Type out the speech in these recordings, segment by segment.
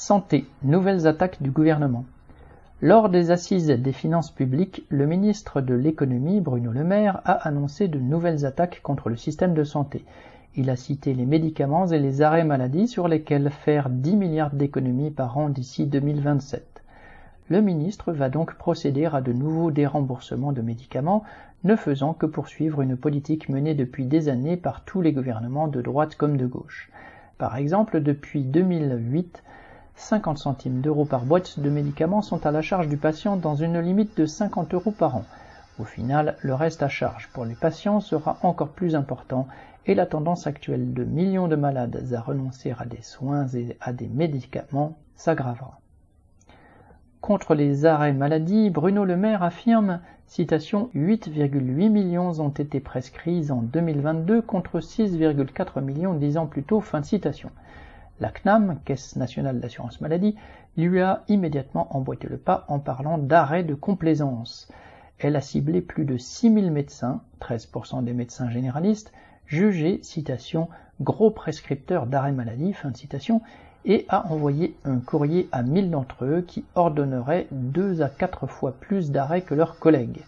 Santé, nouvelles attaques du gouvernement. Lors des assises des finances publiques, le ministre de l'économie, Bruno Le Maire, a annoncé de nouvelles attaques contre le système de santé. Il a cité les médicaments et les arrêts maladie sur lesquels faire 10 milliards d'économies par an d'ici 2027. Le ministre va donc procéder à de nouveaux déremboursements de médicaments, ne faisant que poursuivre une politique menée depuis des années par tous les gouvernements de droite comme de gauche. Par exemple, depuis 2008, 50 centimes d'euros par boîte de médicaments sont à la charge du patient dans une limite de 50 euros par an. Au final, le reste à charge pour les patients sera encore plus important et la tendance actuelle de millions de malades à renoncer à des soins et à des médicaments s'aggravera. Contre les arrêts maladie, Bruno Le Maire affirme, citation, 8,8 millions ont été prescrits en 2022 contre 6,4 millions dix ans plus tôt, fin de citation. La CNAM, Caisse nationale d'assurance maladie, lui a immédiatement emboîté le pas en parlant d'arrêt de complaisance. Elle a ciblé plus de 6000 médecins, 13% des médecins généralistes, jugé, citation, gros prescripteurs d'arrêt maladie, fin de citation, et a envoyé un courrier à 1000 d'entre eux qui ordonneraient deux à quatre fois plus d'arrêts que leurs collègues.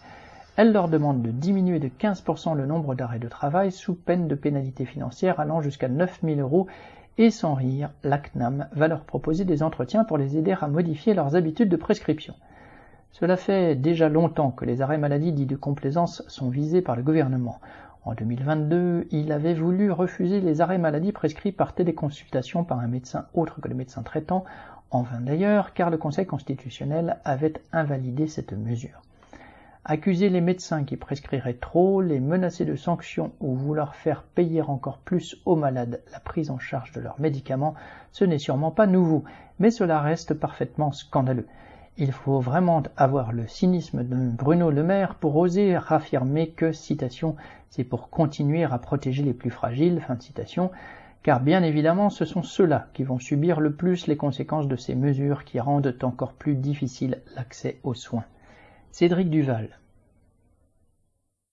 Elle leur demande de diminuer de 15% le nombre d'arrêts de travail sous peine de pénalité financière allant jusqu'à 9000 euros et sans rire, l'ACNAM va leur proposer des entretiens pour les aider à modifier leurs habitudes de prescription. Cela fait déjà longtemps que les arrêts maladie dits de complaisance sont visés par le gouvernement. En 2022, il avait voulu refuser les arrêts maladie prescrits par téléconsultation par un médecin autre que le médecin traitant, en vain d'ailleurs, car le Conseil constitutionnel avait invalidé cette mesure. Accuser les médecins qui prescriraient trop, les menacer de sanctions ou vouloir faire payer encore plus aux malades la prise en charge de leurs médicaments, ce n'est sûrement pas nouveau, mais cela reste parfaitement scandaleux. Il faut vraiment avoir le cynisme de Bruno Le Maire pour oser affirmer que, citation, c'est pour continuer à protéger les plus fragiles, fin de citation, car bien évidemment ce sont ceux-là qui vont subir le plus les conséquences de ces mesures qui rendent encore plus difficile l'accès aux soins. Cédric Duval,